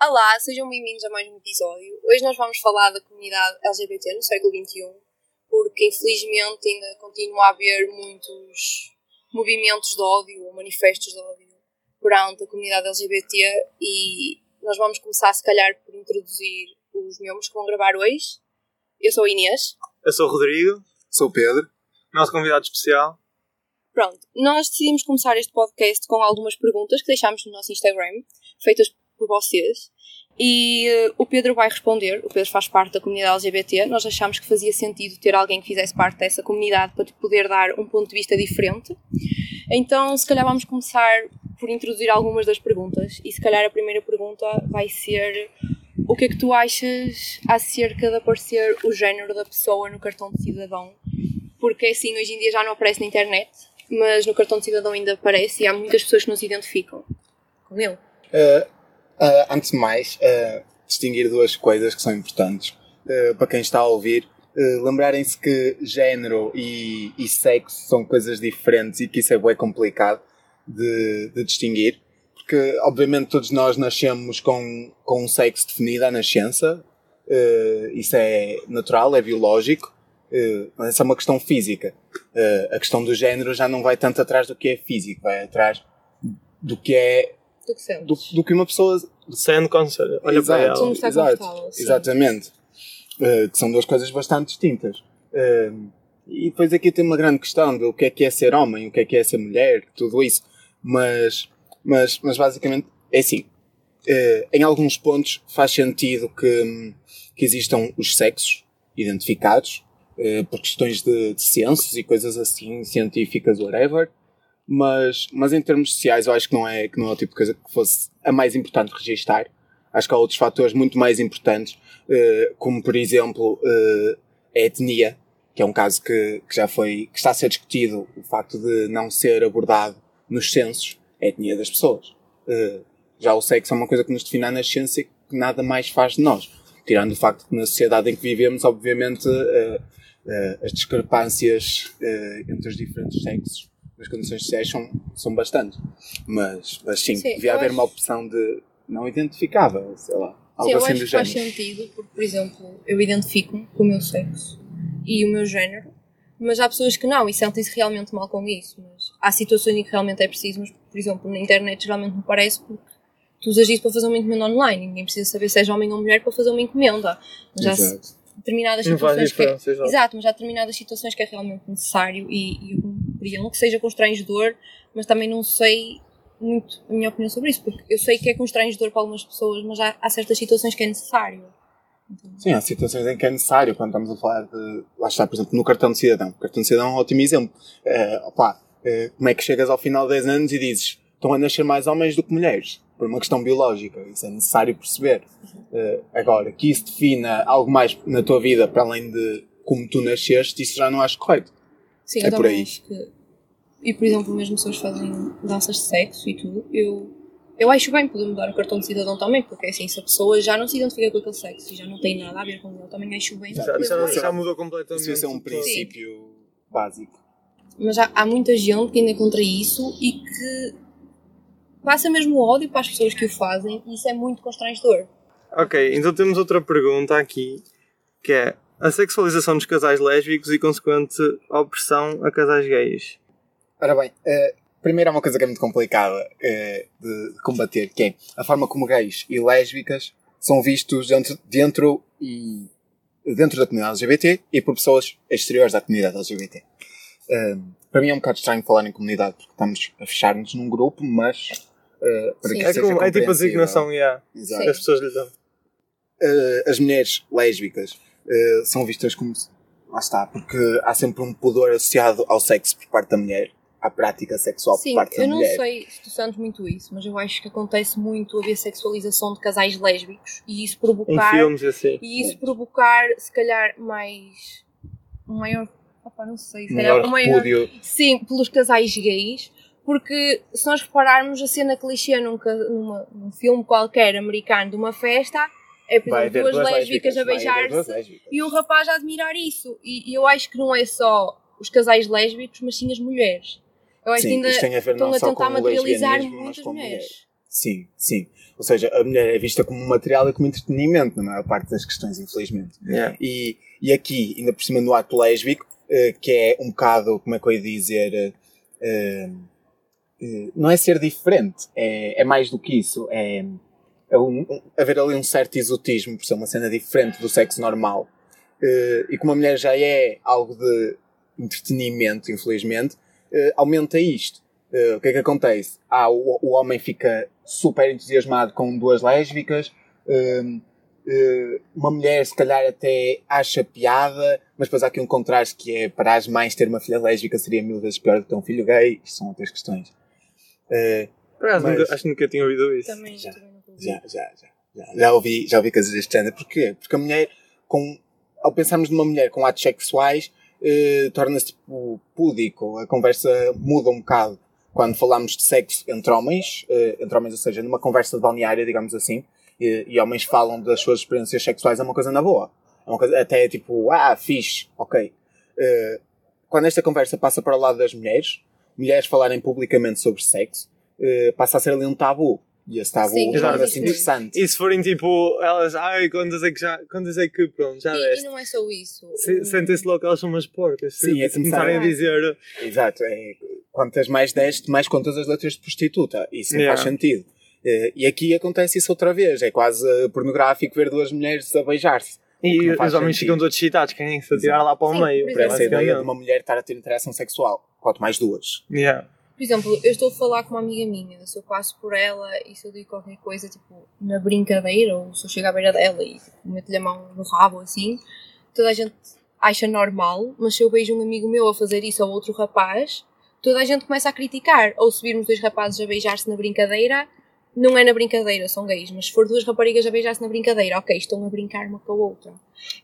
Olá, sejam bem-vindos a mais um episódio. Hoje nós vamos falar da comunidade LGBT no século XXI, porque infelizmente ainda continua a haver muitos movimentos de ódio ou manifestos de ódio perante a comunidade LGBT e nós vamos começar se calhar por introduzir os membros que vão gravar hoje. Eu sou a Inês. Eu sou o Rodrigo. Sou o Pedro. Nosso convidado especial. Pronto, nós decidimos começar este podcast com algumas perguntas que deixámos no nosso Instagram, feitas por vocês. E uh, o Pedro vai responder. O Pedro faz parte da comunidade LGBT. Nós achámos que fazia sentido ter alguém que fizesse parte dessa comunidade para poder dar um ponto de vista diferente. Então, se calhar, vamos começar por introduzir algumas das perguntas. E se calhar a primeira pergunta vai ser: O que é que tu achas acerca de aparecer o género da pessoa no cartão de cidadão? Porque assim, hoje em dia já não aparece na internet, mas no cartão de cidadão ainda aparece e há muitas pessoas que nos identificam com ele. Uh, uh, antes de mais, uh, distinguir duas coisas que são importantes para quem está a ouvir. Lembrarem-se que género e, e, sexo são coisas diferentes e que isso é bem complicado de, de distinguir. Porque, obviamente, todos nós nascemos com, com um sexo definido à nascença. isso é natural, é biológico. mas essa é uma questão física. a questão do género já não vai tanto atrás do que é físico, vai atrás do que é do que Do, do, que uma pessoa sendo quando olha Exato, para ela. está Exato, exatamente. Uh, que são duas coisas bastante distintas. Uh, e depois aqui tem uma grande questão do que é que é ser homem, o que é que é ser mulher, tudo isso. Mas, mas, mas basicamente é assim. Uh, em alguns pontos faz sentido que, que existam os sexos identificados por questões de, de ciências e coisas assim, científicas, whatever mas, mas em termos sociais eu acho que não, é, que não é o tipo de coisa que fosse a mais importante registar. Acho que há outros fatores muito mais importantes, uh, como por exemplo uh, a etnia, que é um caso que, que já foi, que está a ser discutido, o facto de não ser abordado nos censos, a etnia das pessoas. Uh, já o sexo é uma coisa que nos define na nascença e que nada mais faz de nós. Tirando o facto que na sociedade em que vivemos, obviamente, as discrepâncias entre os diferentes sexos as condições sociais são, são bastantes. Mas, mas sim, sim devia haver acho... uma opção de não identificável, sei lá. Algo sim, assim eu acho que faz sentido, porque, por exemplo, eu identifico-me com o meu sexo e o meu género, mas há pessoas que não e sentem-se realmente mal com isso. Mas há situações em que realmente é preciso, mas, por exemplo, na internet geralmente me parece porque tu usas isso para fazer uma encomenda online, ninguém precisa saber se és homem ou mulher para fazer uma encomenda. Mas já Exato. determinadas situações que é, exato, mas há determinadas situações que é realmente necessário e, e eu compreendo que seja constrangedor, mas também não sei muito a minha opinião sobre isso, porque eu sei que é constrangedor para algumas pessoas, mas há, há certas situações que é necessário. Então... Sim, há situações em que é necessário, quando estamos a falar de. Lá está, por exemplo, no cartão de cidadão. O cartão de cidadão é um ótimo exemplo. Uh, opa, uh, como é que chegas ao final de 10 anos e dizes estão a nascer mais homens do que mulheres? Por uma questão biológica. Isso é necessário perceber. Uh, agora, que isso defina algo mais na tua vida para além de como tu nasceste, isso já não acho correto. Sim, é por aí. Acho que... E por exemplo, mesmo se eles fazem danças de sexo e tudo, eu, eu acho bem poder mudar o cartão de cidadão também, porque assim, se a pessoa já não se identifica com aquele sexo e já não tem nada a ver com ele, eu também acho bem. Já, já, já mudou completamente. Isso é um princípio Sim. básico. Mas há, há muita gente que ainda contra isso e que passa mesmo ódio para as pessoas que o fazem e isso é muito constrangedor. Ok, então temos outra pergunta aqui que é a sexualização dos casais lésbicos e consequente opressão a casais gays. Ora bem, uh, primeiro há uma coisa que é muito complicada uh, de, de, combater, que é a forma como gays e lésbicas são vistos dentro, dentro e dentro da comunidade LGBT e por pessoas exteriores à comunidade LGBT. Uh, para mim é um bocado estranho falar em comunidade porque estamos a fechar-nos num grupo, mas uh, para Sim. que é, seja como, é tipo a designação yeah, Exato. que as pessoas lhe dão. Uh, as mulheres lésbicas uh, são vistas como. Lá está, porque há sempre um pudor associado ao sexo por parte da mulher, à prática sexual Sim, por parte da mulher. Sim, eu não sei se tu sentes muito isso, mas eu acho que acontece muito haver sexualização de casais lésbicos e isso provocar. Em filmes assim. E isso provocar, se calhar, mais. um maior. Opa, não sei, se maior calhar, um maior. Sim, pelos casais gays porque se nós repararmos a cena clichê num, numa, num filme qualquer americano de uma festa, é, por exemplo, duas, duas lésbicas, a beijar-se e um rapaz a admirar isso. E, e, eu acho que não é só os casais lésbicos, mas sim as mulheres. Eu acho sim, ainda estão a tentar materializar muitas mulheres. Sim, sim. Ou seja, a mulher é vista como um material e como entretenimento, na maior parte das questões, infelizmente. Yeah. E, e aqui, ainda por cima no ato lésbico, eh, que é um bocado, como é que eu ia dizer, eh, eh, não é ser diferente, é, é mais do que isso. É, é um, um- haver ali um certo exotismo por ser uma cena diferente do sexo normal. E como a mulher já é algo de entretenimento, infelizmente, eh, aumenta isto. Eh, o que é que acontece? Ah, o, o homem fica super entusiasmado com duas lésbicas, eh, uma mulher se calhar até acha piada, mas depois há aqui um contraste que é para as mães ter uma filha lésbica seria mil vezes pior do que ter um filho gay. Isto são outras questões. Acaso, Mas- nunca- acho que nunca tinha ouvido isso. Também, Já, também ouvi. já, já, já, já. Já ouvi, já ouvi coisas deste género. Porquê? Porque a mulher, com, ao pensarmos numa mulher com atos sexuais, eh, torna-se tipo, púdico. A conversa muda um bocado quando falamos de sexo entre homens, eh, entre homens, ou seja, numa conversa de balneária, digamos assim, e, e homens falam das suas experiências sexuais, é uma coisa na boa. É uma coisa, até tipo, ah, fixe, ok. Eh, quando esta conversa passa para o lado das mulheres, mulheres falarem publicamente sobre sexo, passa a ser ali um tabu. E esse Sim, sim. interessante. E se forem tipo, elas, ai, quantas é que já, quantas é que, pronto, já E, e não é só isso. Se- O- Sentem-se logo que elas são umas porcas. Sim, Se é começar começarem a dizer, Exato. É, quantas mais deste, mais contas as letras de prostituta. Isso não Yeah. faz sentido. Eh, e aqui acontece isso outra vez. É quase pornográfico ver duas mulheres a beijar-se. e os homens sentido. ficam todos excitados, querem se atirar lá para o Sim, meio. por Parece a ideia de uma mulher estar a ter interação sexual. Quanto mais duas. Yeah. Por exemplo, eu estou a falar com uma amiga minha, se eu passo por ela e se eu digo qualquer coisa, tipo, na brincadeira, ou se eu chego à beira dela e tipo, meto-lhe a mão no rabo, assim, toda a gente acha normal, mas se eu vejo um amigo meu a fazer isso ou outro rapaz, toda a gente começa a criticar. Ou se virmos dois rapazes a beijar-se na brincadeira, não é na brincadeira, são gays, mas se for duas raparigas a beijar-se na brincadeira, ok, estão a brincar uma com a outra.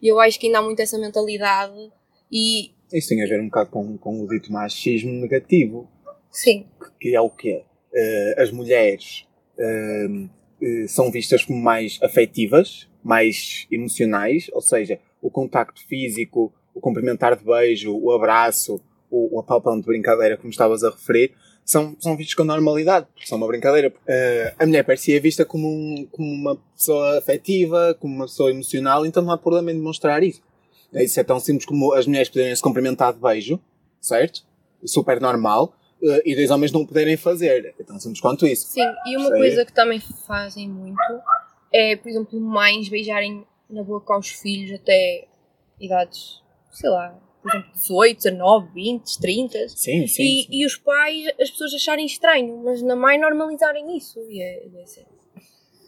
E eu acho que ainda há muito essa mentalidade e, Isso tem a ver um bocado com, com o dito machismo negativo. Sim, Que é o quê? Eh, as mulheres eh, eh, são vistas como mais afetivas, mais emocionais, ou seja, o contacto físico, o cumprimentar de beijo, o abraço, o, o apalpão de brincadeira, como estavas a referir, são, são vistos com normalidade, porque são uma brincadeira. Eh, a mulher parecia vista como, um- como uma pessoa afetiva, como uma pessoa emocional, então não há problema em demonstrar isso. Isso é tão simples como as mulheres poderem se cumprimentar de beijo, certo? Super normal. Eh, e dois homens não poderem fazer. É tão simples quanto isso. Sim, e uma Sei. coisa que também fazem muito é, por exemplo, mães beijarem na boca aos filhos até idades, sei lá, por exemplo, 18, 19, 20, 30. Sim, sim. E, sim. e os pais, as pessoas acharem estranho, mas na mãe normalizarem isso. E é, é.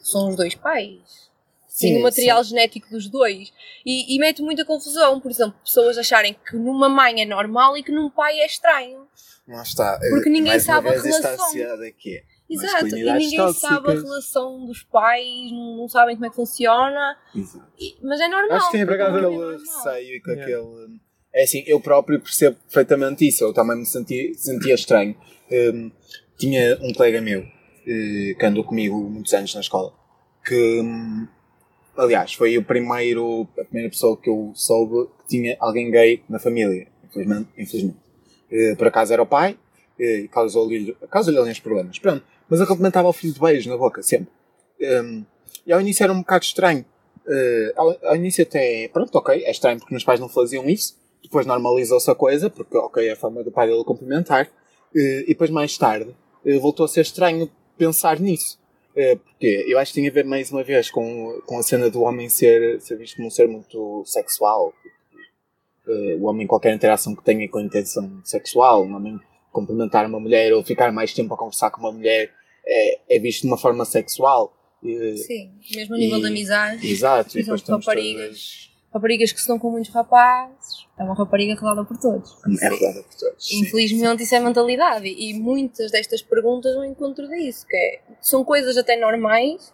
São os dois pais. Sim, o material genético dos dois. E, e mete muita confusão. Por exemplo, pessoas acharem que numa mãe é normal e que num pai é estranho. Lá está. Porque ninguém Mais uma sabe a vez, está relação. a quê? Exato, e ninguém sabe a tóxicas. relação dos pais, não, não sabem como é que funciona, Exato. e- mas é normal. Acho que tem a acaso, aquele é receio e com Yeah. aquele. É assim, eu próprio percebo perfeitamente isso. Eu também me senti, sentia estranho. Hum, tinha um colega meu eh, que andou comigo muitos anos na escola. Que, hum, aliás, foi o primeiro, a primeira pessoa que eu soube que tinha alguém gay na família. Infelizmente. infelizmente. Eh, por acaso era o pai e causou-lhe causou alguns problemas. Pronto. Mas ele cumprimentava o filho de beijo na boca, sempre. Hum, e ao início era um bocado estranho. Eh, ao, ao início até, pronto, ok, é estranho porque meus pais não faziam isso. Depois normalizou-se a coisa, porque, ok, é a forma do pai dele cumprimentar. E depois, mais tarde, voltou a ser estranho pensar nisso. Eh, porque eu acho que tem a ver, mais uma vez, com, com a cena do homem ser, ser visto como um ser muito sexual. Eh, o homem, qualquer interação que tenha com intenção sexual, um homem cumprimentar uma mulher ou ficar mais tempo a conversar com uma mulher é, é visto de uma forma sexual. Sim, mesmo a nível E- de amizade. Exato, e depois temos todas- Raparigas que se dão com muitos rapazes, é uma rapariga dá por todos. É rodada por todos. sim. Infelizmente isso é mentalidade e muitas destas perguntas vão encontro disso, que é, são coisas até normais,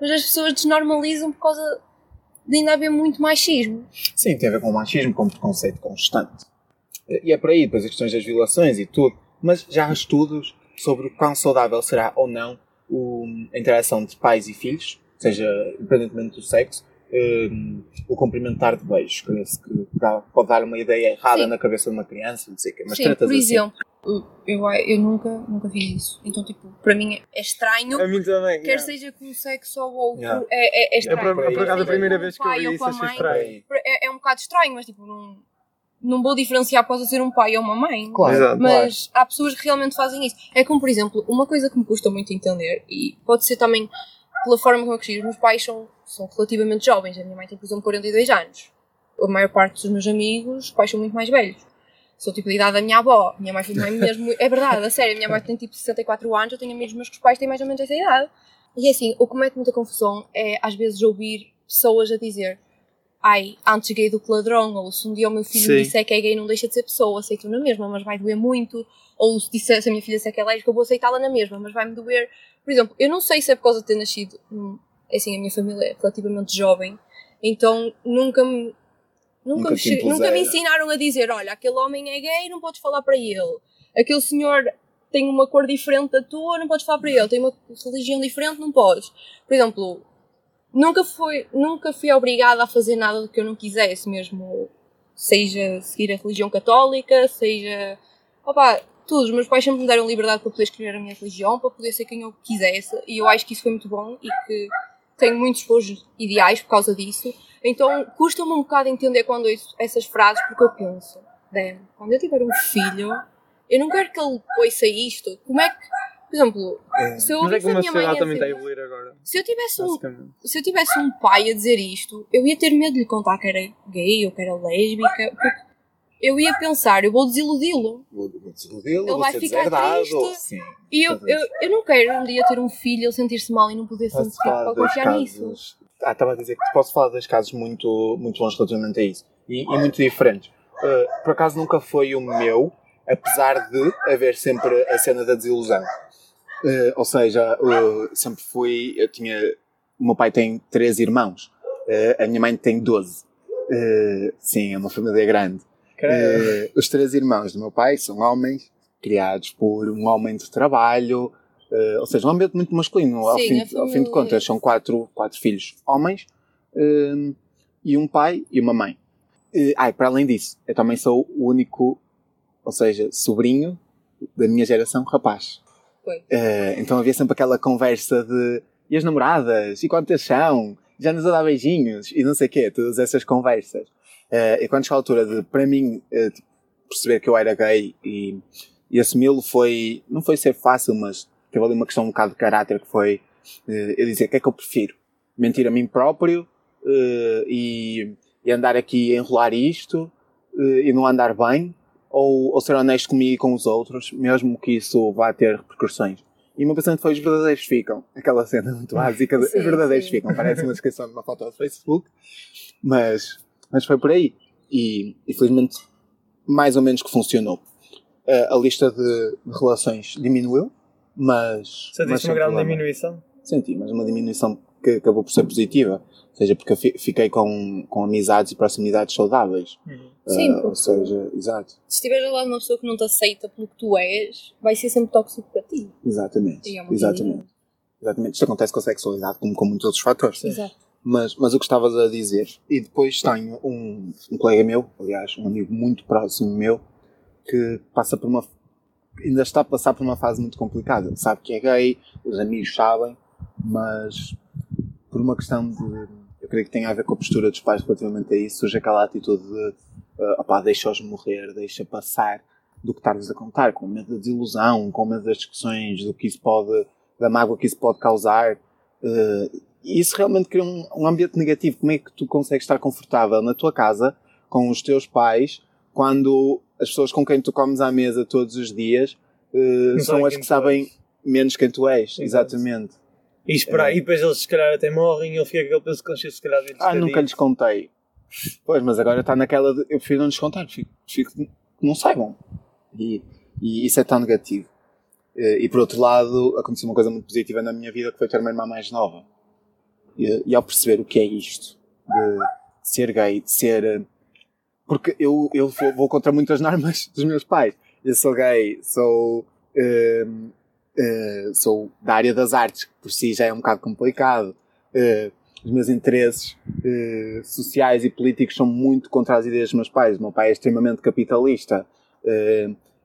mas as pessoas desnormalizam por causa de ainda haver muito machismo. Sim, tem a ver com o machismo, com o preconceito constante. E é por aí, depois as questões das violações e tudo. Mas já há estudos sobre o quão saudável será ou não a interação entre pais e filhos, seja independentemente do sexo, um, o cumprimentar de beijos. Parece que dá- pode dar uma ideia errada Sim. na cabeça de uma criança, não sei o quê, mas Sim, trata-se por assim. exemplo, Eu, eu nunca, nunca fiz isso. Então, tipo, para mim é estranho. A mim também. Quer yeah. seja com sexo ou outro, Yeah. é, é, é É estranho. por, por acaso a primeira vez que eu vi isso achei estranho. É, é um bocado estranho, mas tipo, não, não vou diferenciar após ser um pai ou uma mãe. Claro, Exato. Mas há pessoas que realmente fazem isso. É como, por exemplo, uma coisa que me custa muito entender, e pode ser também pela forma como eu cresci, os meus pais são, são relativamente jovens. A minha mãe tem, por exemplo, 42 anos. A maior parte dos meus amigos, os pais são muito mais velhos. Sou tipo da idade da minha avó. Minha mãe foi mãe mesmo. É verdade, a sério. A minha mãe tem tipo 64 anos, eu tenho amigos meus que os pais têm mais ou menos essa idade. E assim, o que mete muita confusão é às vezes ouvir pessoas a dizer ai, antes gay do que ladrão, ou se um dia o meu filho me Sim. disser que é gay não deixa de ser pessoa, aceito na mesma, mas vai doer muito, ou se disser se a minha filha disser que é lésbica, eu vou aceitá-la na mesma, mas vai-me doer. Por exemplo, eu não sei se é por causa de ter nascido, assim, a minha família é relativamente jovem, então nunca me Nunca, Nunca me, nunca me ensinaram a dizer, olha, aquele homem é gay, não podes falar para ele. Aquele senhor tem uma cor diferente da tua, não podes falar para ele. Tem uma religião diferente, não podes. Por exemplo, nunca fui, nunca fui obrigada a fazer nada do que eu não quisesse, mesmo seja seguir a religião católica, seja. Opa, tudo. Os meus pais sempre me deram liberdade para poder escolher a minha religião, para poder ser quem eu quisesse, e eu acho que isso foi muito bom e que tenho muitos bons ideais por causa disso. Então custa-me um bocado entender quando ouço essas frases, porque eu penso, damn, quando eu tiver um filho, eu não quero que ele ouça isto. Como é que, por exemplo, É. se eu é ouvisse como a a minha mãe a está a dizer- evoluir agora. se eu tivesse um se eu tivesse um pai a dizer isto, eu ia ter medo de lhe contar que era gay ou que era lésbica, porque eu ia pensar, eu vou desiludi-lo. Vou, desiludi-lo, Ele vai ficar triste. Sim. E eu, eu, eu não quero um dia ter um filho, ele sentir-se mal e não poder sentir para confiar nisso. casos. Ah, estava a dizer que posso falar de dois casos muito, muito bons relativamente a isso. E, e muito diferentes. Uh, por acaso nunca foi o meu, apesar de haver sempre a cena da desilusão. Uh, ou seja, uh, sempre fui. Eu tinha. O meu pai tem três irmãos. A minha mãe tem 12. Uh, sim, é uma família grande. Eh, os três irmãos do meu pai são homens criados por um homem de trabalho, eh, ou seja, um ambiente muito masculino. ao, Sim, fim, a ao fim de contas, são quatro, quatro filhos homens eh, e um pai e uma mãe. Ah, para além disso, eu também sou o único, ou seja, sobrinho da minha geração rapaz. Eh, então havia sempre aquela conversa de e as namoradas, e quantas são, já nos a dar beijinhos, e não sei o quê, todas essas conversas. Eh, e quando chegou a altura de, para mim, tipo, perceber que eu era gay e, e assumi-lo foi, não foi ser fácil, mas teve ali uma questão um bocado de caráter que foi eh, eu dizer o que é que eu prefiro? Mentir a mim próprio eh, e, e andar aqui a enrolar isto e não andar bem? Ou, ou ser honesto comigo e com os outros, mesmo que isso vá ter repercussões? E o meu pensamento foi: os verdadeiros ficam. Aquela cena muito básica de Sim, os verdadeiros sim. ficam. Parece uma descrição de uma foto do Facebook, mas, mas foi por aí. E, infelizmente, mais ou menos que funcionou. Eh, a lista de, de relações diminuiu, mas. Sentiste uma grande problema. diminuição? Senti, mas uma diminuição que acabou por ser positiva. Ou seja, porque fiquei com, com amizades e proximidades saudáveis. Sim, Eh, porque- ou seja, exato. Se estiveres ao lado de uma pessoa que não te aceita pelo que tu és, vai ser sempre tóxico para ti. Exatamente. É Exatamente. Exatamente. Isto acontece com a sexualidade, como com muitos outros fatores. Exato. Mas, mas o que estavas a dizer, e depois tenho um, um colega meu, aliás, um amigo muito próximo meu, que passa por uma. ainda está a passar por uma fase muito complicada. Sabe que é gay, os amigos sabem, mas por uma questão de. eu creio que tem a ver com a postura dos pais relativamente a isso, surge aquela atitude de. Uh, opá, deixa-os morrer, deixa passar do que estás a contar, com medo da desilusão, com medo das discussões, do que isso pode. da mágoa que isso pode causar. Uh, isso realmente cria um, um ambiente negativo. Como é que tu consegues estar confortável na tua casa com os teus pais quando as pessoas com quem tu comes à mesa todos os dias uh, são as que sabem és. menos quem tu és? Exato. Exatamente. E esperar, É. e depois eles se calhar até morrem e ele fica aquele peso consciente se calhar Ah, nunca lhes contei. Pois, mas agora está naquela de eu prefiro não lhes contar, prefiro que não saibam. E, e isso é tão negativo. Eh, E por outro lado, aconteceu uma coisa muito positiva na minha vida que foi ter uma irmã mais nova. E, e ao perceber o que é isto, de ser gay, de ser. Porque eu, eu vou, vou contra muitas normas dos meus pais. Eu sou gay, sou. eh, sou da área das artes, que por si já é um bocado complicado. Eh, os meus interesses eh, sociais e políticos são muito contra as ideias dos meus pais. O meu pai é extremamente capitalista.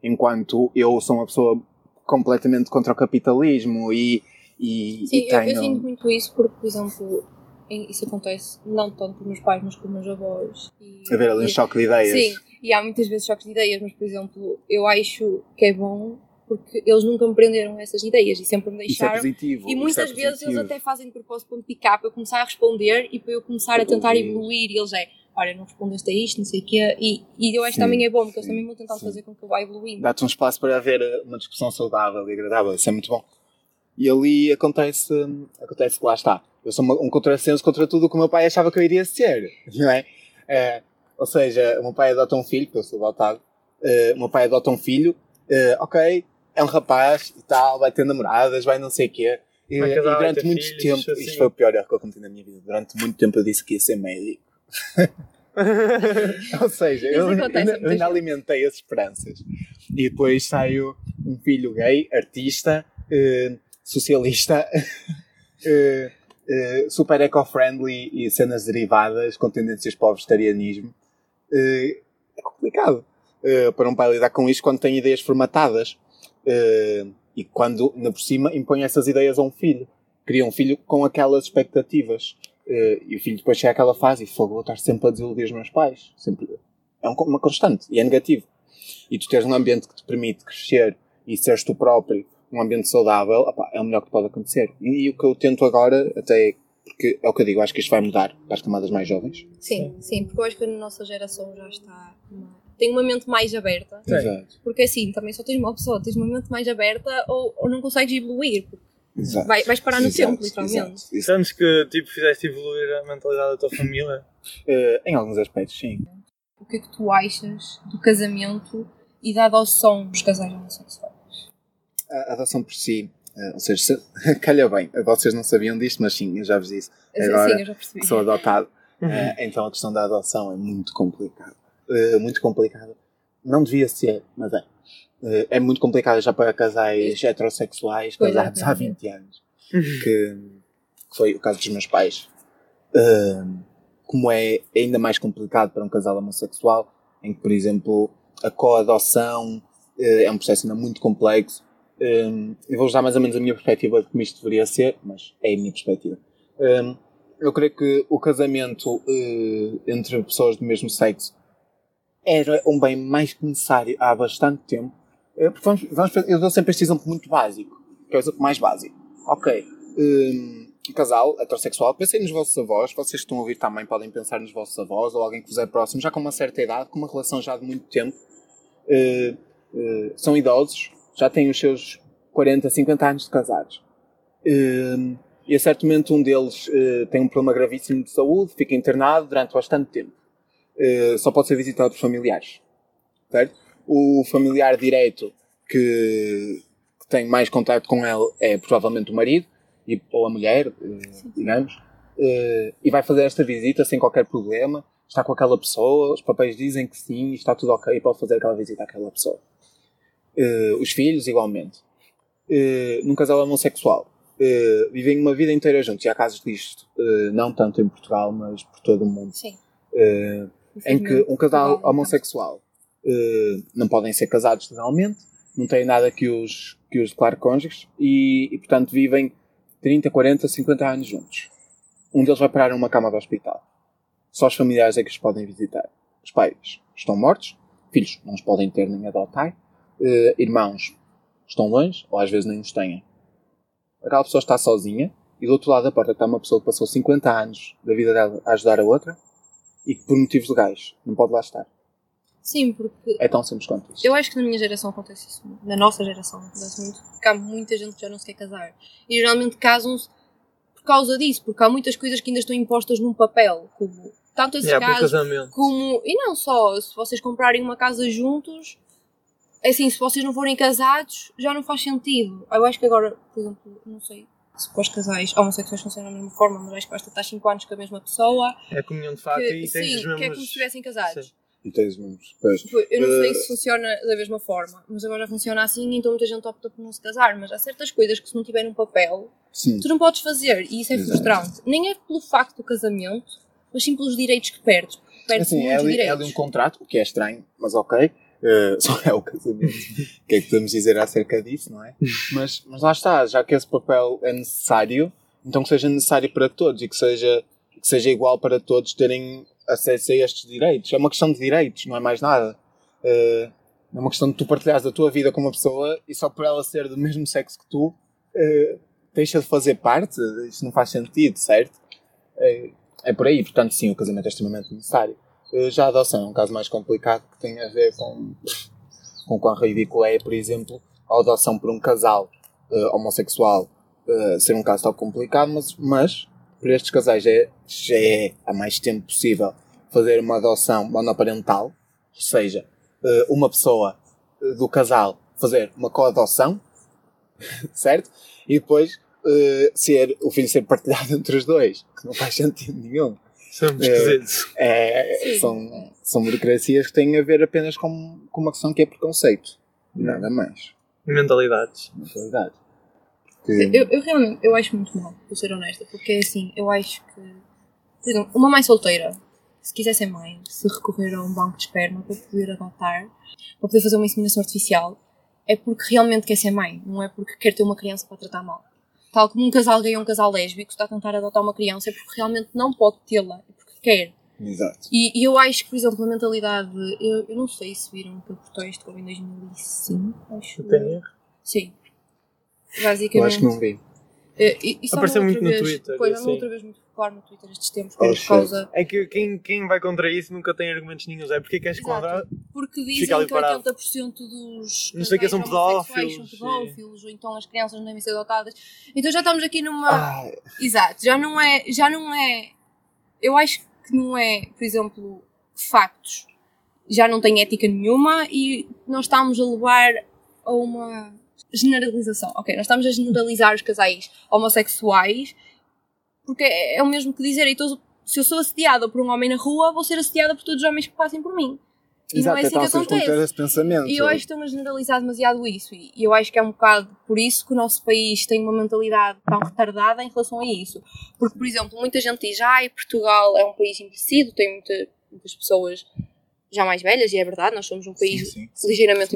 Enquanto eu sou uma pessoa completamente contra o capitalismo e, e, Sim, e eu, eu sinto muito isso porque, por exemplo, em- isso acontece não tanto com os meus pais, mas com os meus avós. E, haver ali um choque de ideias. Sim, e há muitas vezes choques de ideias, mas, por exemplo, eu acho que é bom porque eles nunca me prenderam essas ideias e sempre me Isso é deixaram. positivo. E isso muitas é vezes eles até fazem de propósito para me picar, para eu começar a responder e para eu começar a tentar Evoluir. E eles é, olha, não respondeste a isto, não sei o quê. E, e eu acho que também é bom, porque eles também vão tentar fazer com que eu vá evoluindo. Dá-te um espaço para haver eh, uma discussão saudável e agradável. Isso é muito bom. E ali acontece, acontece que lá está. Eu sou uma- um contrassenso contra tudo o que o meu pai achava que eu iria ser. Não é? Eh, ou seja, o meu pai adota um filho, porque eu sou adotado. eh, o meu pai adota um filho. eh, ok, é um rapaz e tal, vai ter namoradas, vai não sei o quê. E, e durante muito filhos, tempo, assim. isto foi o pior erro que eu cometi na minha vida. Durante muito tempo eu disse que ia ser médico. Ou seja, eu, eu, ainda alimentei as esperanças. E depois saiu um filho gay, artista, eh, socialista, eh, eh, super eco-friendly e cenas derivadas com tendências para o vegetarianismo. Eh, é complicado para um pai lidar com isto quando tem ideias formatadas. E quando, ainda por cima, impõe essas ideias a um filho. Cria um filho com aquelas expectativas. E o filho depois chega àquela fase e fogo, vou estar sempre a desiludir os meus pais. Sempre. É um- uma constante e é negativo. E tu teres um ambiente que te permite crescer e seres tu próprio, um ambiente saudável, opá, é o melhor que pode acontecer. E, e o que eu tento agora, até porque é o que eu digo, acho que isto vai mudar para as camadas mais jovens. Sim, sim, porque eu acho que a nossa geração já está. tem uma mente mais aberta. Sim. Exato. Porque assim, também só tens uma pessoa, tens uma mente mais aberta ou, ou não consegues evoluir. porque Exato. Vai, vais parar no Exato, tempo, literalmente. Sentes que tipo, fizeste evoluir a mentalidade da tua família? Eh, em alguns aspectos, sim. O que é que tu achas do casamento e da adoção dos casais homossexuais? A adoção por si, eh, ou seja, se- calha bem, vocês não sabiam disto, mas sim, eu já vos disse. Agora, Sim, eu já percebi. que sou adotado. Eh, então a questão da adoção é muito complicada. Eh, muito complicada. Não devia ser, mas é. É muito complicada já para casais heterossexuais Pois é, casados há é. 20 anos. que, que foi o caso dos meus pais. Como é ainda mais complicado para um casal homossexual, em que, por exemplo, a coadoção é um processo ainda muito complexo. Eh, eu vou usar mais ou menos a minha perspectiva de como isto deveria ser, mas é a minha perspectiva. Eh, eu creio que o casamento eh, entre pessoas do mesmo sexo era um bem mais que necessário há bastante tempo. Eh, porque vamos, vamos, eu dou sempre este exemplo muito básico, que é o exemplo mais básico. Ok, um, um casal heterossexual, pensem nos vossos avós, vocês que estão a ouvir também podem pensar nos vossos avós ou alguém que vos é próximo, já com uma certa idade, com uma relação já de muito tempo, eh, eh, são idosos, já têm os seus 40, 50 anos de casados. E a certo momento um deles eh, tem um problema gravíssimo de saúde, fica internado durante bastante tempo. Eh, só pode ser visitado por familiares. Certo? O familiar direto que, que tem mais contato com ele é provavelmente o marido, e, ou a mulher, eh, digamos, e vai fazer esta visita sem qualquer problema, está com aquela pessoa, os papéis dizem que sim, está tudo ok, pode fazer aquela visita àquela pessoa. Eh, os filhos, igualmente. Eh, num casal homossexual, eh, vivem uma vida inteira juntos, e há casos disto, não tanto em Portugal, mas por todo o mundo. Sim. Em que um casal homossexual não podem ser casados legalmente, não têm nada que os, que os declare cônjuges e, e, portanto, vivem 30, 40, 50 anos juntos. Um deles vai parar numa cama de hospital. Só os familiares é que os podem visitar. Os pais estão mortos, filhos não os podem ter nem adotar, eh, irmãos estão longe, ou às vezes nem os têm. Aquela pessoa está sozinha e do outro lado da porta está uma pessoa que passou 50 anos da vida dela a ajudar a outra e que por motivos legais não pode lá estar. Sim, porque É tão simples quanto isso. eu acho que na minha geração acontece isso muito. Na nossa geração acontece muito. Porque há muita gente que já não se quer casar. E geralmente casam-se por causa disso, porque há muitas coisas que ainda estão impostas num papel, como tanto esse Yeah, caso como. E não só, se vocês comprarem uma casa juntos, assim, se vocês não forem casados, já não faz sentido. Eu acho que agora, por exemplo, não sei se para os casais homossexuais funcionam da mesma forma, mas acho que basta estar 5 anos com a mesma pessoa. É comunhão de fato Que, e tens sim, os mesmos. que é como se estivessem casados. Sim. E tens uns. Pois. Tipo, Eu não sei Eh, se funciona da mesma forma, mas agora funciona assim, então muita gente opta por não se casar. Mas há certas coisas que, se não tiver num papel, Sim. tu não podes fazer, e isso é Exato. frustrante. Nem é pelo facto do casamento, mas sim pelos direitos que perdes. Perdes Assim, é ali, é ali um contrato, o que é estranho, mas ok. Uh, só é o casamento. o que é que podemos dizer acerca disso, não é? Mas, mas lá está, já que esse papel é necessário, então que seja necessário para todos e que seja, que seja igual para todos terem acesso a estes direitos. É uma questão de direitos, não é mais nada. Uh, é uma questão de tu partilhares a tua vida com uma pessoa e só por ela ser do mesmo sexo que tu, uh, deixa de fazer parte. Isso não faz sentido, certo? É por aí. Portanto, sim, o casamento é extremamente necessário. Uh, já a adoção é um caso mais complicado que tem a ver com, com quão ridículo é, por exemplo, a adoção por um casal uh, homossexual ser um caso tão complicado, mas, mas para estes casais é, já é há mais tempo possível fazer uma adoção monoparental, ou seja, uh, uma pessoa uh, do casal fazer uma coadoção, certo? E depois uh, ser, o filho ser partilhado entre os dois, que não faz sentido nenhum. São esquisitos. É, são, são burocracias que têm a ver apenas com, com uma questão que é preconceito. Nada mais. Mentalidades. Mentalidades. Eu, eu realmente eu acho muito mal, vou ser honesta, porque é assim, eu acho que, por exemplo, uma mãe solteira se quiser ser mãe, se recorrer a um banco de esperma para poder adotar, para poder fazer uma inseminação artificial, é porque realmente quer ser mãe, não é porque quer ter uma criança para tratar mal. Tal como um casal gay ou um casal lésbico está a tentar adotar uma criança é porque realmente não pode tê-la, é porque quer. Exato. E, e, eu acho que, por exemplo, a mentalidade. Eu, eu não sei se viram que eu portei este em 2005, acho. Erro? Sim. Basicamente. Eu acho que não vi. Uh, isso Apareceu muito vez, no Twitter. Pois, assim. outra vez muito popular no Twitter estes tempos, por oh, causa. É que quem, quem vai contra isso nunca tem argumentos nenhum. É porque queres contra. Porque dizem que 80% dos. Não sei que são pedófilos. São pedófilos, ou então as crianças não devem ser adotadas. Então já estamos aqui numa. Ah. Exato, já não é. Já não é. Eu acho que não é, por exemplo, factos. Já não tem ética nenhuma e nós estamos a levar a uma generalização. Ok, nós estamos a generalizar os casais homossexuais porque é, é o mesmo que dizer, então, se eu sou assediada por um homem na rua, vou ser assediada por todos os homens que passem por mim. E Exato, não é assim que acontece. Esse pensamento. E eu acho que estão a generalizar demasiado isso. E eu acho que é um bocado por isso que o nosso país tem uma mentalidade tão retardada em relação a isso. Porque, por exemplo, muita gente diz, ai, Portugal é um país envelhecido, tem muita, muitas pessoas já mais velhas, e é verdade, nós somos um país sim, sim. ligeiramente,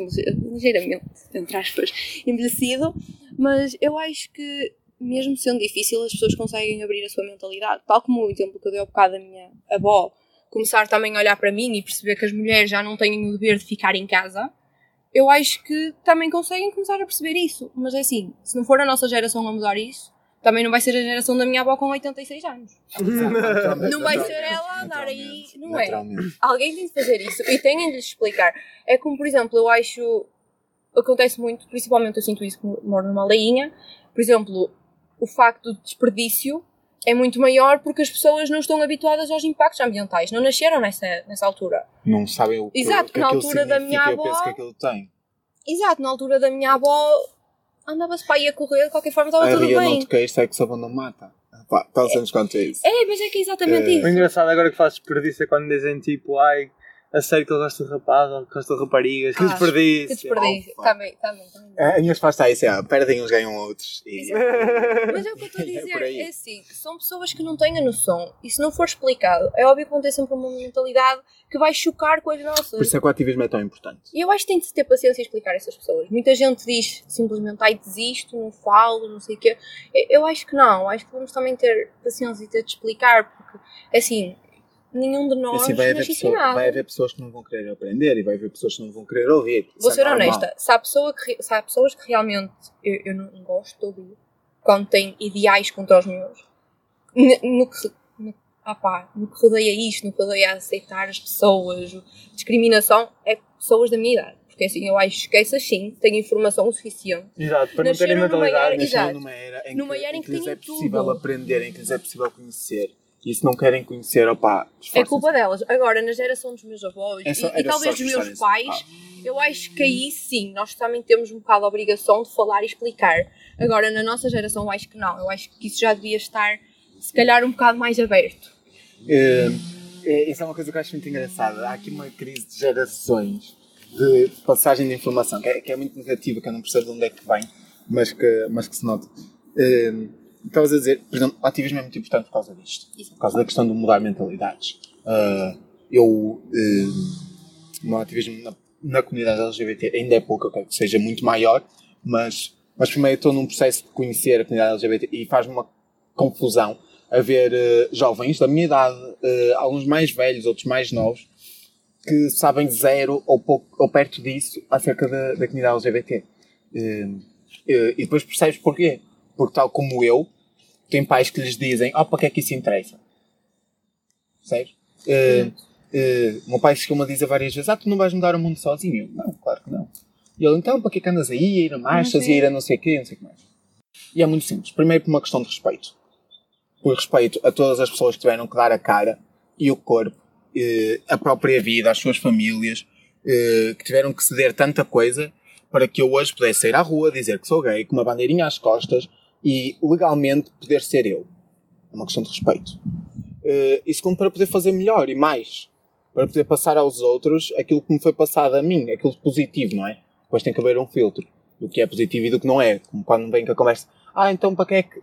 ligeiramente, entre aspas, envelhecido, mas eu acho que mesmo sendo difícil, as pessoas conseguem abrir a sua mentalidade. Tal como o exemplo que eu dei ao bocado da minha avó, começar também a olhar para mim e perceber que as mulheres já não têm o dever de ficar em casa, eu acho que também conseguem começar a perceber isso. Mas é assim, se não for a nossa geração a mudar isso, também não vai ser a geração da minha avó com 86 anos. não vai ser ela a andar aí, não é? Alguém tem de fazer isso e tem de lhes explicar. É como, por exemplo, eu acho. Acontece muito, principalmente eu sinto isso que moro numa leinha. Por exemplo, o facto do desperdício é muito maior porque as pessoas não estão habituadas aos impactos ambientais, não nasceram nessa, nessa altura. Não sabem o que, Exato, que na altura da minha avó. Eu penso que aquilo tem. Exato, na altura da minha avó andava-se para ir a correr, de qualquer forma estava a tudo bem. não te queres, é que só não mata. Pá, tão é, quanto é isso. É, mas é que é exatamente é. isso. O engraçado agora que faz desperdício é quando dizem tipo, ai, a sério que ele gosta de rapaz ou gosta de raparigas. Que desperdício. Que desperdício. Também, também. A minha resposta é isso: é, perdem uns, ganham outros. E... Mas é o que eu estou a dizer. É, é assim: são pessoas que não têm a noção. E se não for explicado, é óbvio que vão ter sempre uma mentalidade que vai chocar com as nossas. Por isso é que o ativismo é tão importante. E eu acho que tem de ter paciência e explicar a essas pessoas. Muita gente diz simplesmente, ai, desisto, não falo, não sei o quê. Eu acho que não. Acho que vamos também ter paciência e ter de explicar, porque, assim, nenhum de nós assim, vai, haver pessoa, vai haver pessoas que não vão querer aprender e vai haver pessoas que não vão querer ouvir. Vou é ser é honesta, se há, pessoa que, se há pessoas que realmente eu, eu não gosto de ouvir quando têm ideais contra os meus, no, que, no, ah pá, no que rodeia isto, no que rodeia aceitar as pessoas, discriminação, é pessoas da minha idade. Porque assim, eu acho que essas sim têm informação o suficiente. Exato, para não terem mentalidade. Era, numa era em numa que, era em que, que lhes é possível tudo. aprender, em que lhes é possível conhecer e se não querem conhecer, opá, É culpa delas. Agora, na geração dos meus avós é só, e, e, talvez dos meus pais, ah. eu acho que aí sim, nós também temos um bocado a obrigação de falar e explicar. Agora, na nossa geração, eu acho que não. Eu acho que isso já devia estar, se calhar, um bocado mais aberto. É, é, isso é uma coisa que eu acho muito engraçada. Há aqui uma crise de gerações de passagem de informação, que é, que é muito negativa, que eu não percebo de onde é que vem, mas que, mas que se nota. É, estavas a dizer, por exemplo, o ativismo é muito importante por causa disto. Isso. Por causa da questão de mudar mentalidades. Uh, eu, uh, no ativismo, na na comunidade LGBT ainda é pouco, eu quero que seja muito maior, mas, mas primeiro estou num processo de conhecer a comunidade LGBT e faz-me uma confusão a ver uh, jovens da minha idade, uh, alguns mais velhos, outros mais novos, que sabem zero ou, pouco, ou perto disso acerca da, da comunidade LGBT. E depois percebes porquê. Porque tal como eu, tem pais que lhes dizem, oh, para que é que isso interessa? Sério? Uh, uh, meu pai chegou-me a dizer várias vezes, ah, tu não vais mudar o mundo sozinho? Não, claro que não. E ele, então, para que é que andas aí, a ir a marchas e a ir a não sei o quê, não sei o que mais. E é muito simples. Primeiro por uma questão de respeito. Por respeito a todas as pessoas que tiveram que dar a cara e o corpo, uh, a própria vida, as suas famílias, que tiveram que ceder tanta coisa para que eu hoje pudesse sair à rua, dizer que sou gay, com uma bandeirinha às costas e legalmente poder ser eu. É uma questão de respeito. Uh, e segundo, para poder fazer melhor e mais. Para poder passar aos outros aquilo que me foi passado a mim, aquilo positivo, não é? Depois tem que haver um filtro do que é positivo e do que não é. Como quando vem com a conversa, ah, então para que é que.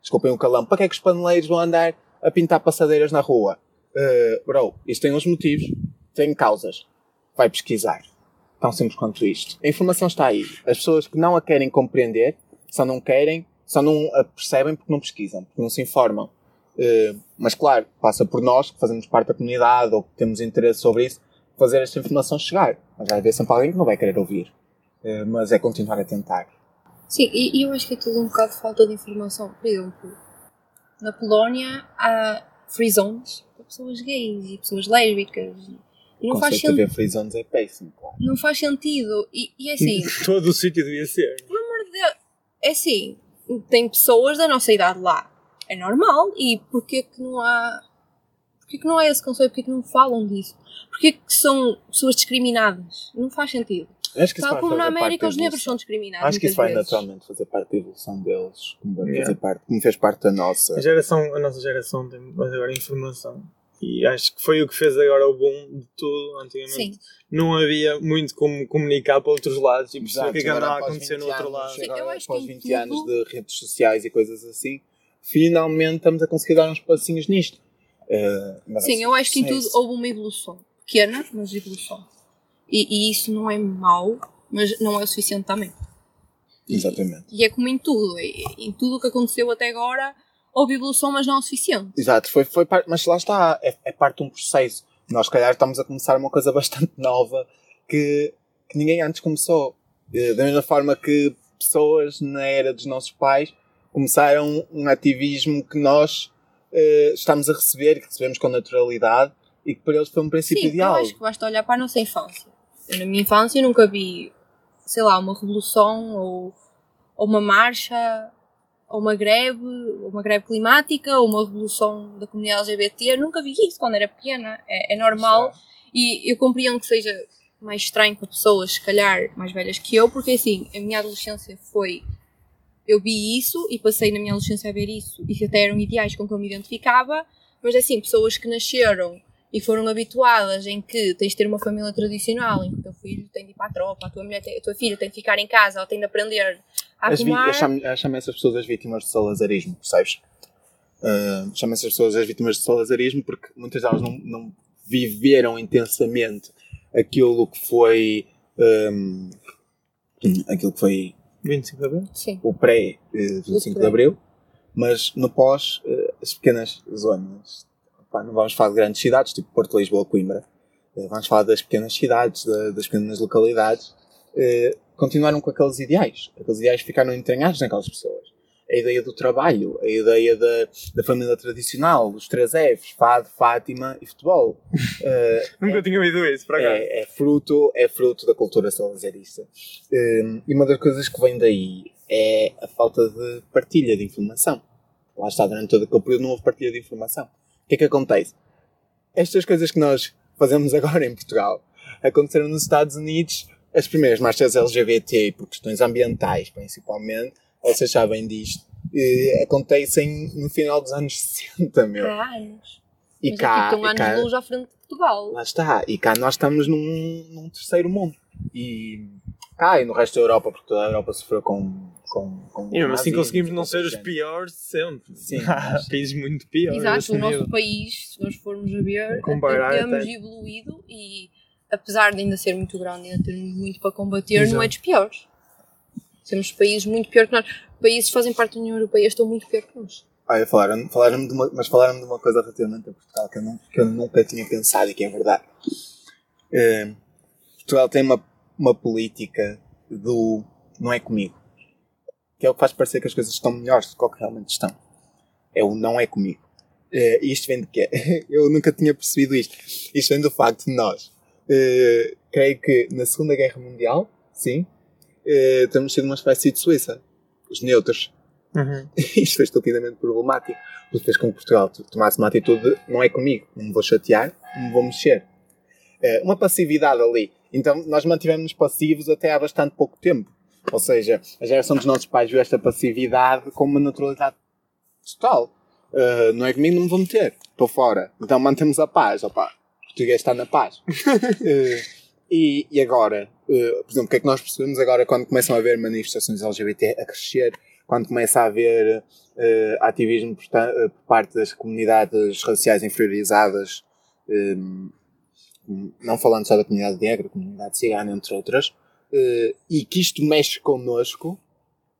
Desculpem o calão, para que é que os paneleiros vão andar a pintar passadeiras na rua? Uh, bro, isto tem uns motivos, tem causas. Vai pesquisar. Tão simples quanto isto. A informação está aí. As pessoas que não a querem compreender, só não querem, só não a percebem porque não pesquisam, porque não se informam. Uh, mas claro, passa por nós, que fazemos parte da comunidade ou que temos interesse sobre isso, fazer esta informação chegar. Mas vai haver sempre alguém que não vai querer ouvir. Uh, mas é continuar a tentar. Sim, e, eu acho que é tudo um bocado de falta de informação. Por exemplo, na Polónia há free zones para pessoas gays e pessoas lésbicas e não faz sentido. free zones é péssimo. Não faz sentido. E, e é assim. Todo o sítio devia ser. Por amor de Deus. É assim. Tem pessoas da nossa idade lá. É normal. E porquê que não há. Porquê que não há esse conceito? Porquê que não falam disso? Porquê que são pessoas discriminadas? Não faz sentido. Acho que Tal como na América os negros são discriminados. Acho que isso vai vezes. naturalmente fazer parte da evolução deles, como, yeah. fazer parte, como fez parte da nossa. A, geração, a nossa geração tem mais agora informação e acho que foi o que fez agora o boom de tudo. Antigamente Sim. não havia muito como comunicar para outros lados e perceber o que é que andava a acontecer no outro lado. Sim, acho após 20 tudo... anos de redes sociais e coisas assim, finalmente estamos a conseguir dar uns passinhos nisto. Uh, Sim, eu acho que em tudo houve uma evolução. Pequena, mas evolução. E, e, isso não é mau, mas não é o suficiente também. Exatamente. E, e é como em tudo. Em tudo o que aconteceu até agora houve evolução, mas não o suficiente. Exato, foi, foi parte, mas lá está, é, é, parte de um processo. Nós, se calhar, estamos a começar uma coisa bastante nova que, que ninguém antes começou. Eh, da mesma forma que pessoas na era dos nossos pais começaram um ativismo que nós uh, estamos a receber que recebemos com naturalidade e que para eles foi um princípio Sim, ideal. Eu acho que basta olhar para a nossa infância. Eu, na minha infância nunca vi, sei lá, uma revolução ou, ou uma marcha ou uma greve, uma greve climática, ou uma revolução da comunidade LGBT. Eu nunca vi isso quando era pequena. É, é normal e eu compreendo que seja mais estranho para pessoas, se calhar, mais velhas que eu, porque assim, a minha adolescência foi. Eu vi isso e passei na minha adolescência a ver isso, e até eram ideais com que eu me identificava, mas assim, pessoas que nasceram e foram habituadas em que tens de ter uma família tradicional, em que o teu filho tem de ir para a tropa, a tua, mulher tem, a tua filha tem de ficar em casa, ela tem de aprender a as arrumar. Chamo essas pessoas as vítimas de salazarismo, percebes? Uh, chamo essas pessoas as vítimas de salazarismo porque muitas delas não, não viveram intensamente aquilo que foi um, aquilo que foi 25 de Abril? Sim. o pré-25 uh, de Abril, mas no pós uh, as pequenas zonas Pá, não vamos falar de grandes cidades, tipo Porto, Lisboa, Coimbra. Eh, vamos falar das pequenas cidades, das pequenas localidades. Eh, continuaram com aqueles ideais. Aqueles ideais ficaram entranhados naquelas pessoas. A ideia do trabalho, a ideia da, da família tradicional, os três Fs, Fado, Fátima e futebol. Uh, Nunca é, tinha ouvido isso, para cá. É, é, fruto, é fruto da cultura salazarista. E uma das coisas que vem daí é a falta de partilha de informação. Lá está, durante todo aquele período não houve partilha de informação que é que acontece? Estas coisas que nós fazemos agora em Portugal aconteceram nos Estados Unidos, as primeiras marchas LGBT, por questões ambientais principalmente, vocês sabem disto, acontecem no final dos anos 60, meu. Há anos. E Mas cá, aqui estão anos cá, de luz à frente de Portugal. Lá está. E cá nós estamos num, num terceiro mundo. E cá e no resto da Europa, porque toda a Europa sofreu com. Com, com e mesmo assim conseguimos não ser os piores de sempre. Sim. Há países muito piores. Exato, o nosso país, se nós formos a ver, Comparar temos até. evoluído e apesar de ainda ser muito grande e ainda ter muito para combater, Exato. não é dos piores. Temos países muito pior que nós. Países que fazem parte da União Europeia estão muito pior que nós. Ah, falaram, falaram de uma, mas falaram de uma coisa relativamente a Portugal que eu, não, que eu nunca tinha pensado e que é verdade. Uh, Portugal tem uma, uma política do não é comigo. Que é o que faz parecer que as coisas estão melhores do que, que realmente estão. É o não é comigo. Uh, isto vem de quê? eu nunca tinha percebido isto. Isto vem do facto de nós, uh, creio que na Segunda Guerra Mundial, sim, uh, temos sido uma espécie de Suíça. Os neutros Uhum. Isto foi estupidamente problemático, porque fez com que Portugal tomasse uma atitude não é comigo, não me vou chatear, não me vou mexer. É, uma passividade ali. Então nós mantivemos passivos até há bastante pouco tempo. Ou seja, a geração dos nossos pais viu esta passividade como uma naturalidade total. Uh, não é comigo, não me vou meter. Estou fora. Então mantemos a paz. Opa, o português está na paz. uh, e, e, agora, uh, por exemplo, o que é que nós percebemos agora quando começam a haver manifestações LGBT a crescer? quando começa a haver ativismo por, por, parte das comunidades raciais inferiorizadas, um, não falando só da comunidade negra, comunidade cigana, entre outras, uh, e que isto mexe connosco,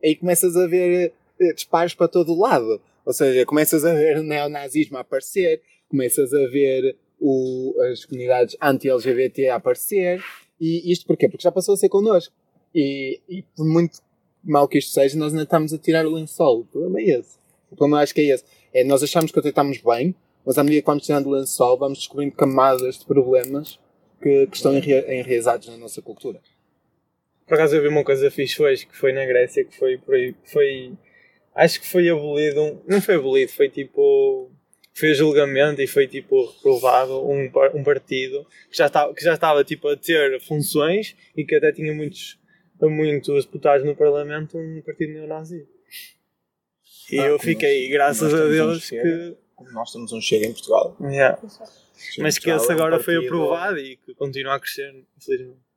aí começas a ver disparos para todo o lado. Ou seja, começas a ver o neonazismo a aparecer, começas a ver o, as comunidades anti-LGBT a aparecer, e isto porquê? Porque já passou a ser connosco. E, e por muito mal que isto seja, nós ainda estamos a tirar o lençol. O problema é esse. O problema acho que é esse. É nós achamos que até estamos bem, mas à medida que vamos tirando o lençol, vamos descobrindo camadas de problemas que, que estão enraizados na nossa cultura. Por acaso eu vi uma coisa fixe hoje, que foi na Grécia, que foi, foi acho que foi abolido, não foi abolido, foi tipo, foi julgamento e foi tipo reprovado um, um partido que já, estava, que já estava tipo a ter funções e que até tinha muitos muitos deputados no Parlamento um partido neonazi. E ah, eu fiquei, nós, graças nós a Deus, um que. Nós temos um chega em Portugal. Yeah. Mas que esse agora um foi aprovado e que continua a crescer, infelizmente.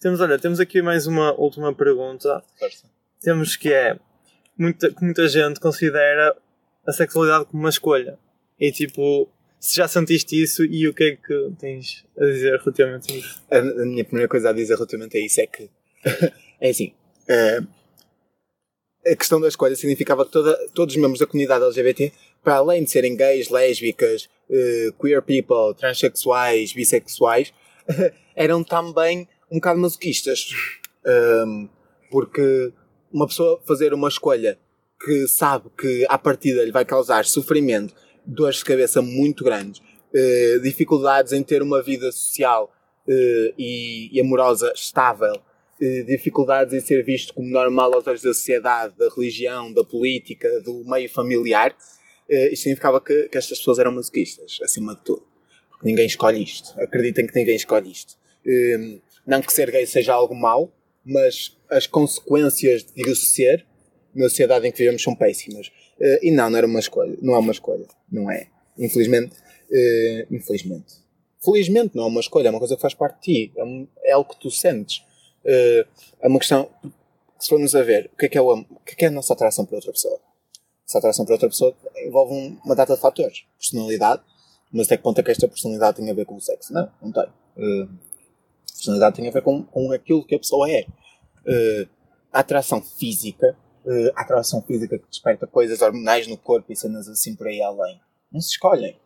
Temos, olha, temos aqui mais uma última pergunta. Força. Temos que é muita, que muita gente considera a sexualidade como uma escolha. E tipo, se já sentiste isso e o que é que tens a dizer relativamente a isso? A, a minha primeira coisa a dizer relativamente a isso é que é assim. Uh, a questão da escolha significava que toda, todos os membros da comunidade LGBT, para além de serem gays, lésbicas, uh, queer people, transexuais, bissexuais, eram também um bocado masoquistas. Um, porque uma pessoa fazer uma escolha que sabe que à partida lhe vai causar sofrimento dores de cabeça muito grandes, uh, dificuldades em ter uma vida social uh, e, e, amorosa estável, uh, dificuldades em ser visto como normal aos olhos da sociedade, da religião, da política, do meio familiar, isto significava que, que estas pessoas eram masoquistas, acima de tudo. Porque ninguém escolhe isto. Acreditem que ninguém escolhe isto. Não que ser gay seja algo mau, mas as consequências de o ser na sociedade em que vivemos são péssimas. Uh, e não, não era uma escolha. Não é uma escolha. Não é. Infelizmente. Uh, infelizmente. Felizmente não é uma escolha, é uma coisa que faz parte de ti. É, é algo que tu sentes. Uh, é uma questão. Se formos a ver, o que é que é, o, o é, que é a nossa atração para outra pessoa? Essa atração para outra pessoa envolve um, uma data de fatores. Personalidade, mas até que ponto é que esta personalidade tem a ver com o sexo? Não, não tem. Personalidade tem a ver com, com aquilo que a pessoa é. Uh, a atração física uh, a atração física que desperta coisas hormonais no corpo e cenas assim por aí além. Não se escolhem.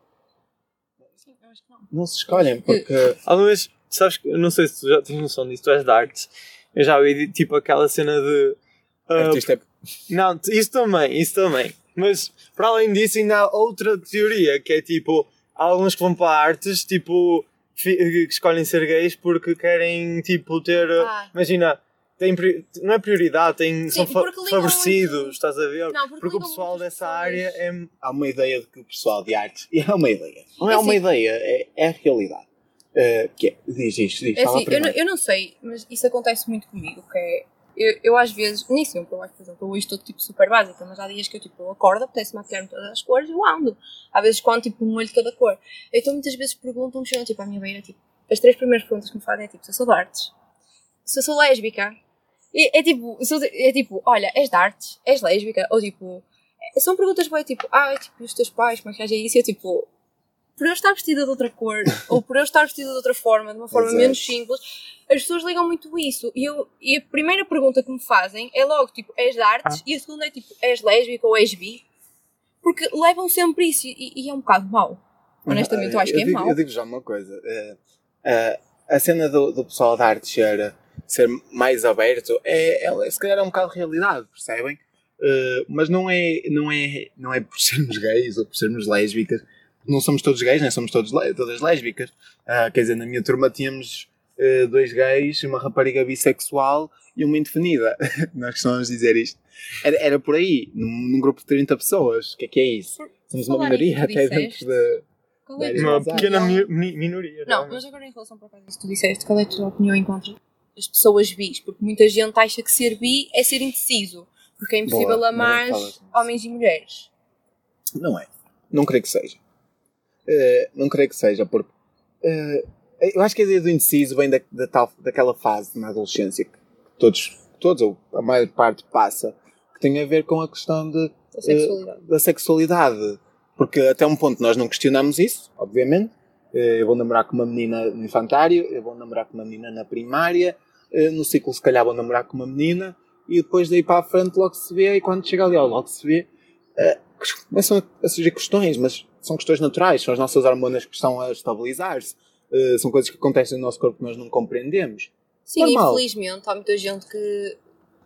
Sim, eu acho que não. Não se escolhem porque. Alguma vez, sabes que, não sei se tu já tens noção disso, tu és de artes. Eu já vi tipo aquela cena de. Uh, Artista é... Não, isso também, isso também. Mas para além disso, ainda há outra teoria que é tipo: há alguns que vão para artes, tipo, escolhem ser gays porque querem tipo ter. Ah. Imagina tem, não é prioridade, tem, Sim, são fa favorecidos, muito... estás a ver? Não, porque, porque o pessoal dessa área é. Há uma ideia de que o pessoal de artes. E é uma ideia. Não é, é uma assim, ideia, é, é a realidade. Uh, que é, diz isto, diz, é assim, eu, não, eu não sei, mas isso acontece muito comigo, que é. Eu, eu às vezes, nem sempre, eu acho, por exemplo, hoje estou tipo super básica, mas há dias que eu tipo, acordo, apetece maquiar-me todas as cores e eu ando. Há vezes quando tipo um molho de cada cor. Então muitas vezes perguntam-me, chegam tipo à minha beira, tipo, as três primeiras perguntas que me fazem é tipo, se eu sou de artes, se eu sou lésbica, é, é tipo, é tipo, olha, és de artes, és lésbica, ou tipo, é, são perguntas bem tipo, ah, é tipo, os teus pais, como é que isso? E eu tipo, por eu estar vestida de outra cor, ou por eu estar vestida de outra forma, de uma forma Exato. menos simples, as pessoas ligam muito isso. E, eu, e a primeira pergunta que me fazem é logo, tipo, és de artes? Ah. E a segunda é, tipo, és lésbica ou és bi? Porque levam sempre isso e, e é um bocado mau. Honestamente, eu acho que eu é digo, mau. Eu digo já uma coisa. Uh, uh, a cena do, do pessoal da arte ser, ser mais aberto é, é, se calhar é um bocado de realidade, percebem? Uh, mas não é, não, é, não é por sermos gays ou por sermos lésbicas. Não somos todos gays, nem somos todos, todas lésbicas. Uh, quer dizer, na minha turma tínhamos uh, dois gays, uma rapariga bissexual e uma indefinida. Nós costumamos dizer isto. Era, era por aí, num, num, grupo de 30 pessoas. O que é que é isso? Somos uma minoria até dentro de. É uma pequena mi minoria. Não, mas agora em relação para isso que tu disseste, qual é a tua opinião em contra as pessoas bis? Porque muita gente acha que ser bi é ser indeciso. Porque é impossível Boa, amar homens e mulheres. Não é. Não creio que seja. Uh, não creio que seja, porque uh, eu acho que a ideia do indeciso vem da, da tal, daquela fase na adolescência que todos, todos, ou a maior parte passa, que tem a ver com a questão de, da, sexualidade. Uh, da sexualidade. Porque até um ponto nós não questionamos isso, obviamente. Eu vou namorar com uma menina no infantário, eu vou namorar com uma menina na primária, no ciclo se calhar vou namorar com uma menina, e depois daí para a frente logo se vê, e quando chega ali logo se vê, começam a surgir questões, mas são questões naturais, são as nossas hormonas que estão a estabilizar-se, uh, são coisas que acontecem no nosso corpo que nós não compreendemos. Sim, Normal. infelizmente há muita gente que,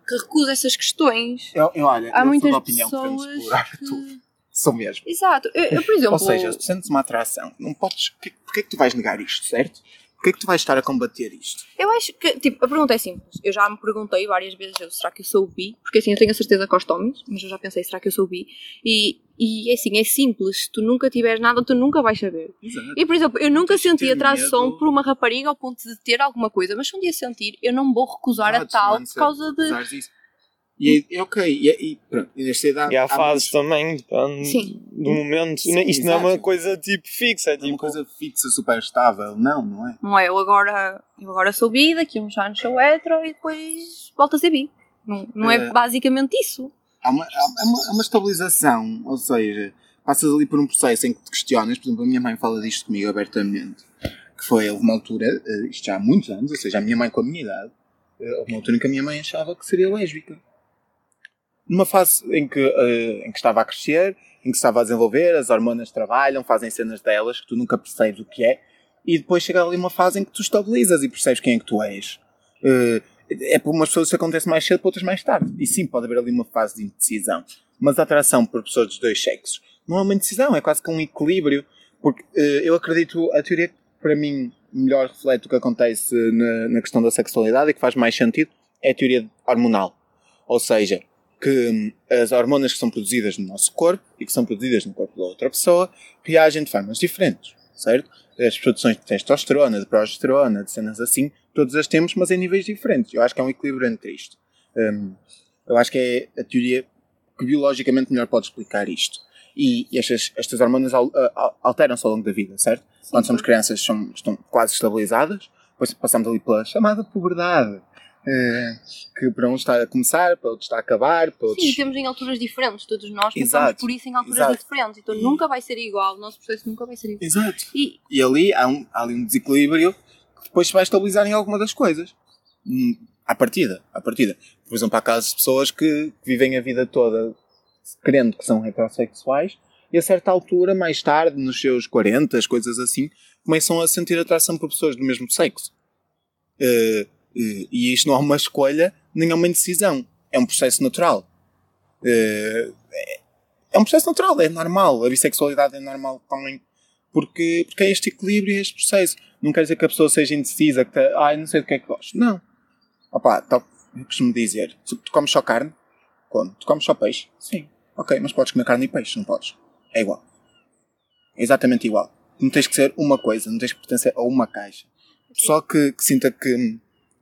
que recusa essas questões. Eu, eu olha, há eu muitas opinião pessoas que explorar que... tudo. Sou mesmo. Exato. Eu, eu, por exemplo... Ou seja, se tu sentes uma atração, não podes... Porquê é que tu vais negar isto, certo? Porquê é que tu vais estar a combater isto? Eu acho que, tipo, a pergunta é simples. Eu já me perguntei várias vezes, será que eu sou bi? Porque assim, eu tenho a certeza que gosto homens, mas eu já pensei, será que eu sou bi? E, e é assim, é simples. Se tu nunca tiveres nada, tu nunca vais saber. Exato. E, por exemplo, eu nunca senti atração medo. por uma rapariga ao ponto de ter alguma coisa, mas se um dia sentir, eu não vou recusar a tal por causa de... E é ok, e, e pronto, nesta idade. E há, há fases também, depende Sim. do momento. Sim, Isto exato. não é uma coisa tipo fixa, é tipo. uma coisa fixa, super estável, não, não é? Não é, eu agora, eu agora sou bi, daqui a uns anos sou hetero e depois volto a ser bi. Não, não é, é basicamente isso. Há uma, há, uma, há uma estabilização, ou seja, passas ali por um processo em que te questionas, por exemplo, a minha mãe fala disto comigo abertamente, que foi, houve uma altura, eh, isto já há muitos anos, ou seja, a minha mãe com a minha idade, eh, houve uma altura em que a minha mãe achava que seria lésbica numa fase em que, uh, em que estava a crescer, em que estava a desenvolver, as hormonas trabalham, fazem cenas delas que tu nunca percebes o que é, e depois chega ali uma fase em que tu estabilizas e percebes quem é que tu és. Uh, é para umas pessoas isso acontece mais cedo, para outras mais tarde. E sim, pode haver ali uma fase de indecisão. Mas a atração por pessoas dos dois sexos não é uma indecisão, é quase que um equilíbrio. Porque uh, eu acredito, a teoria que para mim melhor reflete o que acontece na, na questão da sexualidade e que faz mais sentido é a teoria hormonal. Ou seja, que hum, as hormonas que são produzidas no nosso corpo e que são produzidas no corpo da outra pessoa reagem de formas diferentes, certo? As produções de testosterona, de progesterona, de cenas assim, todas as temos, mas em níveis diferentes. Eu acho que é um equilíbrio entre isto. Um, eu acho que é a teoria que biologicamente melhor pode explicar isto. E, estas, estas hormonas alteram-se ao longo da vida, certo? Sim, Quando somos crianças são, estão quase estabilizadas, depois passamos ali pela chamada puberdade, que para um está a começar, para outro está a acabar. Para outros... Sim, temos em alturas diferentes, todos nós passamos por isso em alturas Exato. diferentes, então e... nunca vai ser igual, o nosso processo nunca vai ser igual. Exato. E, e ali há, um, há ali um desequilíbrio que depois se vai estabilizar em alguma das coisas. Hum, à partida, à partida. Por exemplo, há casos de pessoas que vivem a vida toda crendo que são heterossexuais e a certa altura, mais tarde, nos seus 40, coisas assim, começam a sentir atração por pessoas do mesmo sexo. Uh, e isto não é uma escolha, nem é uma indecisão. É um processo natural. É, é um processo natural, é normal. A bissexualidade é normal também. Porque, porque é este equilíbrio e este processo. Não quer dizer que a pessoa seja indecisa, que tá, ah, não sei do que é que gosto. Não. Opa, tá, costumo dizer, tu comes só carne? Como? Tu comes só peixe? Sim. Ok, mas podes comer carne e peixe, não podes. É igual. É exatamente igual. Não tens que ser uma coisa, não tens que pertencer a uma caixa. Só que, que sinta que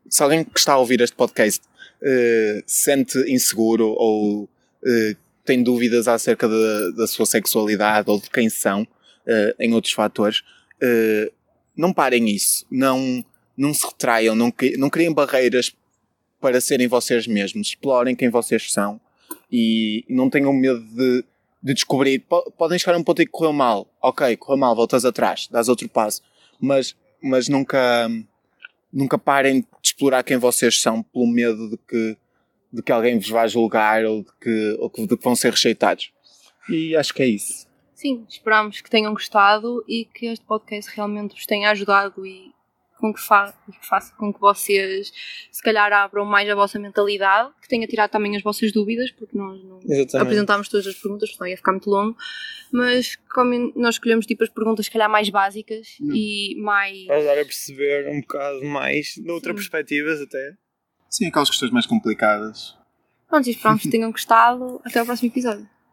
se alguém que está a ouvir este podcast uh, sente inseguro ou uh, tem dúvidas acerca de, da sua sexualidade ou de quem são uh, em outros fatores, não parem isso. Não, não se retraiam, não, não criem barreiras para serem vocês mesmos. Explorem quem vocês são e não tenham medo de, de descobrir. Podem chegar a um ponto em que correu mal. Ok, correu mal, voltas atrás, dás outro passo. Mas, mas nunca, nunca parem de explorar quem vocês são pelo medo de que, de que alguém vos vá julgar ou de que, ou de que vão ser rejeitados. E acho que é isso. Sim, esperamos que tenham gostado e que este podcast realmente vos tenha ajudado e com que, fa que faça com que vocês se calhar abram mais a vossa mentalidade, que tenha tirado também as vossas dúvidas, porque nós não Exatamente. apresentámos todas as perguntas, senão ia ficar muito longo, mas como nós escolhemos tipo as perguntas se calhar mais básicas hum. e mais. Para dar a perceber um bocado mais, de outras perspectivas até. Sim, aquelas questões mais complicadas. Pronto, e esperamos que tenham gostado. Até ao próximo episódio.